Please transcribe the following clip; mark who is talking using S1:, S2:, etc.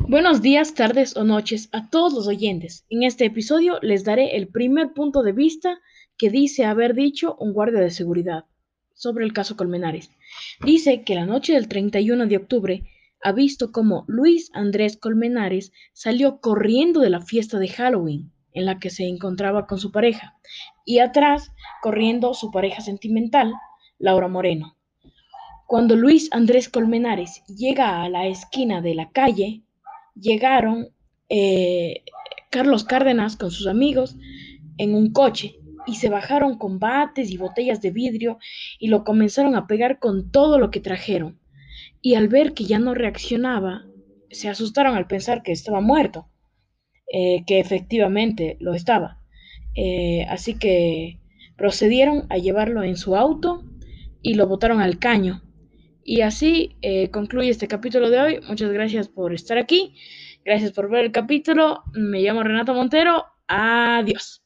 S1: Buenos días, tardes o noches a todos los oyentes. En este episodio les daré el primer punto de vista que dice haber dicho un guardia de seguridad sobre el caso Colmenares. Dice que la noche del 31 de octubre ha visto cómo Luis Andrés Colmenares salió corriendo de la fiesta de Halloween en la que se encontraba con su pareja y atrás corriendo su pareja sentimental, Laura Moreno. Cuando Luis Andrés Colmenares llega a la esquina de la calle, llegaron eh, Carlos Cárdenas con sus amigos en un coche y se bajaron con bates y botellas de vidrio y lo comenzaron a pegar con todo lo que trajeron. Y al ver que ya no reaccionaba, se asustaron al pensar que estaba muerto, eh, que efectivamente lo estaba. Eh, así que procedieron a llevarlo en su auto y lo botaron al caño. Y así eh, concluye este capítulo de hoy. Muchas gracias por estar aquí. Gracias por ver el capítulo. Me llamo Renato Montero. Adiós.